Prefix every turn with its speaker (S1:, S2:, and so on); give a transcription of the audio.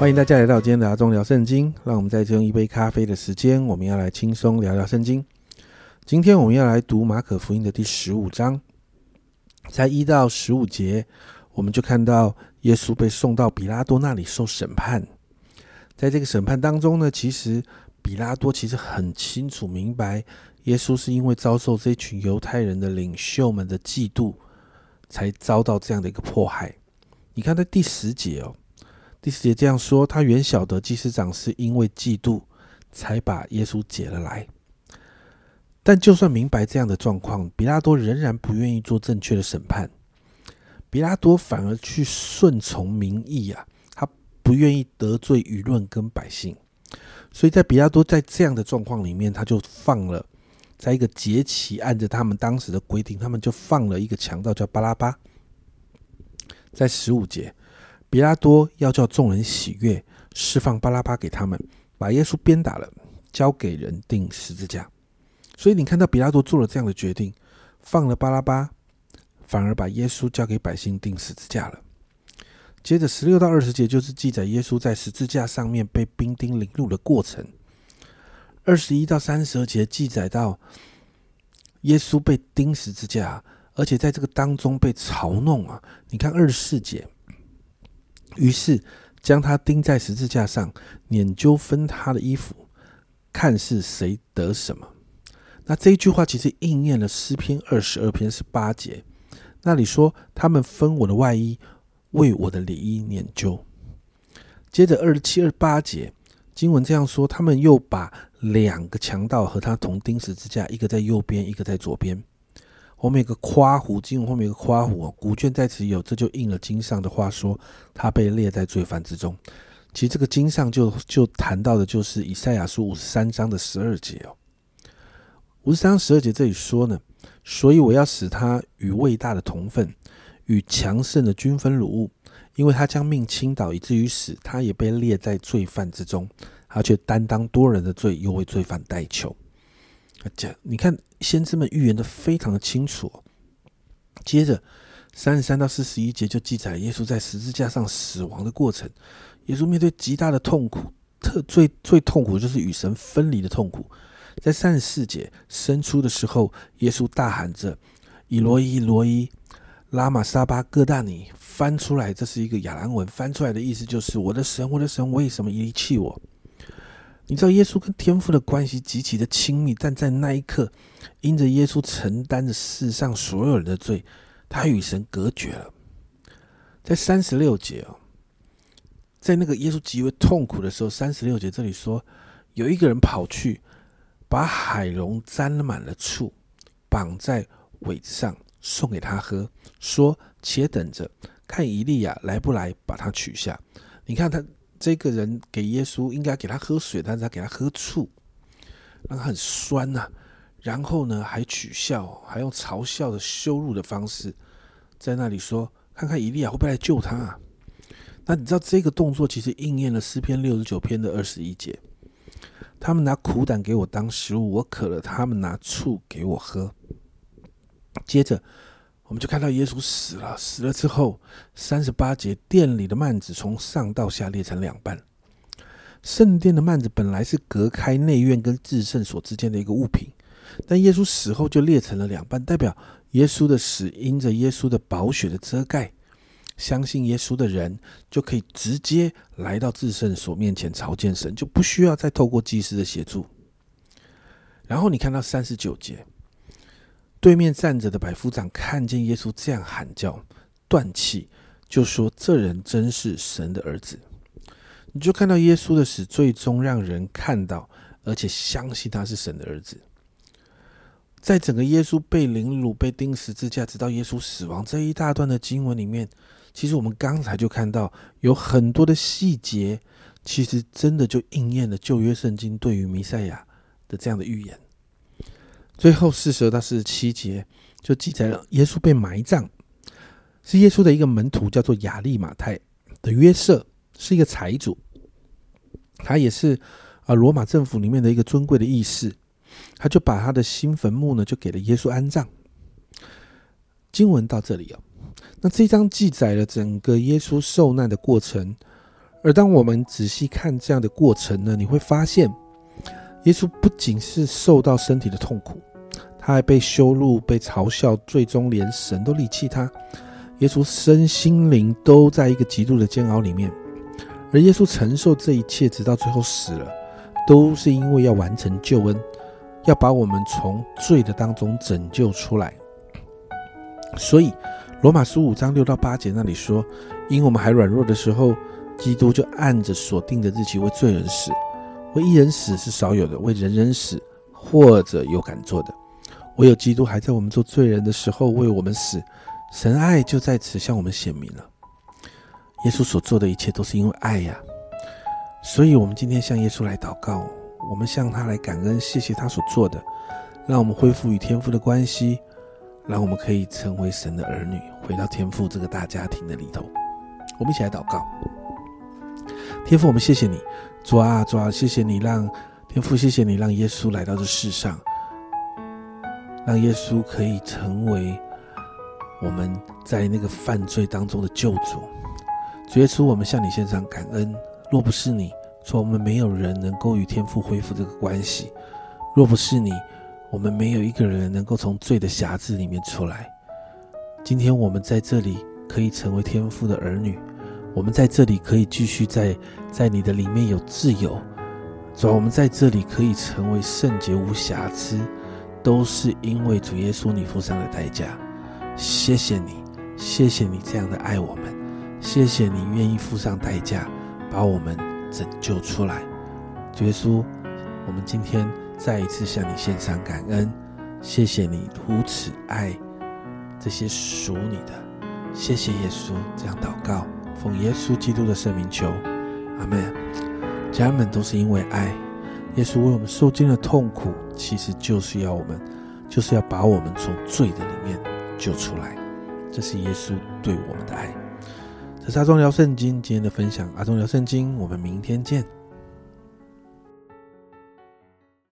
S1: 欢迎大家来到今天的阿忠聊圣经。让我们在这用一杯咖啡的时间，我们要来轻松聊聊圣经。今天我们要来读马可福音的第十五章，在一到十五节，我们就看到耶稣被送到比拉多那里受审判。在这个审判当中呢，其实比拉多其实很清楚明白，耶稣是因为遭受这群犹太人的领袖们的嫉妒，才遭到这样的一个迫害。你看，在第十节哦。第四节这样说：他原晓得祭司长是因为嫉妒，才把耶稣解了来。但就算明白这样的状况，比拉多仍然不愿意做正确的审判。比拉多反而去顺从民意啊，他不愿意得罪舆论跟百姓。所以在比拉多在这样的状况里面，他就放了，在一个节期，按着他们当时的规定，他们就放了一个强盗叫巴拉巴。在十五节。比拉多要叫众人喜悦，释放巴拉巴给他们，把耶稣鞭打了，交给人钉十字架。所以你看到比拉多做了这样的决定，放了巴拉巴，反而把耶稣交给百姓钉十字架了。接着十六到二十节就是记载耶稣在十字架上面被兵丁凌辱的过程。二十一到三十二节记载到耶稣被钉十字架，而且在这个当中被嘲弄啊。你看二十四节。于是将他钉在十字架上，捻揪分他的衣服，看是谁得什么。那这一句话其实应验了诗篇二十二篇十八节，那里说他们分我的外衣，为我的里衣捻揪。接着二十七、二十八节经文这样说：他们又把两个强盗和他同钉十字架，一个在右边，一个在左边。后面有个夸胡，经文后面有个夸胡，古卷在此有，这就应了经上的话说，他被列在罪犯之中。其实这个经上就就谈到的就是以赛亚书五十三章的十二节哦。五十三十二节这里说呢，所以我要使他与伟大的同分，与强盛的均分鲁物，因为他将命倾倒以至于死，他也被列在罪犯之中，他却担当多人的罪，又为罪犯代求。讲，你看先知们预言的非常的清楚。接着三十三到四十一节就记载耶稣在十字架上死亡的过程。耶稣面对极大的痛苦，特最最痛苦就是与神分离的痛苦。在三十四节生出的时候，耶稣大喊着：“以罗伊，罗伊，拉玛沙巴哥大尼。”翻出来，这是一个亚兰文，翻出来的意思就是：“我的神，我的神，为什么遗弃我？”你知道耶稣跟天父的关系极其的亲密，但在那一刻，因着耶稣承担着世上所有人的罪，他与神隔绝了。在三十六节哦，在那个耶稣极为痛苦的时候，三十六节这里说，有一个人跑去把海龙沾满了醋，绑在苇子上送给他喝，说：“且等着，看以利亚来不来，把他取下。”你看他。这个人给耶稣应该给他喝水，但是他给他喝醋，让他很酸呐。然后呢，还取笑，还用嘲笑的羞辱的方式，在那里说：“看看以利亚会不会来救他。”啊？”那你知道这个动作其实应验了诗篇六十九篇的二十一节：“他们拿苦胆给我当食物，我渴了，他们拿醋给我喝。”接着。我们就看到耶稣死了，死了之后，三十八节殿里的幔子从上到下裂成两半。圣殿的幔子本来是隔开内院跟至圣所之间的一个物品，但耶稣死后就裂成了两半，代表耶稣的死因着耶稣的宝血的遮盖，相信耶稣的人就可以直接来到至圣所面前朝见神，就不需要再透过祭司的协助。然后你看到三十九节。对面站着的百夫长看见耶稣这样喊叫，断气，就说：“这人真是神的儿子。”你就看到耶稣的死，最终让人看到，而且相信他是神的儿子。在整个耶稣被凌辱、被钉十字架，直到耶稣死亡这一大段的经文里面，其实我们刚才就看到有很多的细节，其实真的就应验了旧约圣经对于弥赛亚的这样的预言。最后四十二到四十七节就记载了耶稣被埋葬，是耶稣的一个门徒叫做亚利马泰的约瑟，是一个财主，他也是啊罗马政府里面的一个尊贵的义士，他就把他的新坟墓呢就给了耶稣安葬。经文到这里啊，那这一章记载了整个耶稣受难的过程，而当我们仔细看这样的过程呢，你会发现，耶稣不仅是受到身体的痛苦，他还被羞辱、被嘲笑，最终连神都离弃他。耶稣身心灵都在一个极度的煎熬里面，而耶稣承受这一切，直到最后死了，都是因为要完成救恩，要把我们从罪的当中拯救出来。所以，罗马书五章六到八节那里说：“因我们还软弱的时候。”基督就按着所定的日期为罪人死，为一人死是少有的，为人人死或者有敢做的。唯有基督还在我们做罪人的时候为我们死，神爱就在此向我们显明了。耶稣所做的一切都是因为爱呀，所以我们今天向耶稣来祷告，我们向他来感恩，谢谢他所做的，让我们恢复与天父的关系，让我们可以成为神的儿女，回到天父这个大家庭的里头。我们一起来祷告。天父，我们谢谢你，主啊，主啊，谢谢你让天父，谢谢你让耶稣来到这世上，让耶稣可以成为我们在那个犯罪当中的救主。主耶稣，我们向你献上感恩。若不是你，说我们没有人能够与天父恢复这个关系；若不是你，我们没有一个人能够从罪的匣子里面出来。今天我们在这里可以成为天父的儿女。我们在这里可以继续在在你的里面有自由，主我们在这里可以成为圣洁无瑕疵，都是因为主耶稣你付上的代价。谢谢你，谢谢你这样的爱我们，谢谢你愿意付上代价把我们拯救出来。主耶稣，我们今天再一次向你献上感恩，谢谢你如此爱这些属你的，谢谢耶稣，这样祷告。奉耶稣基督的圣名求，阿门。家人们都是因为爱，耶稣为我们受尽了痛苦，其实就是要我们，就是要把我们从罪的里面救出来。这是耶稣对我们的爱。这是阿忠聊圣经今天的分享，阿忠聊圣经，我们明天见。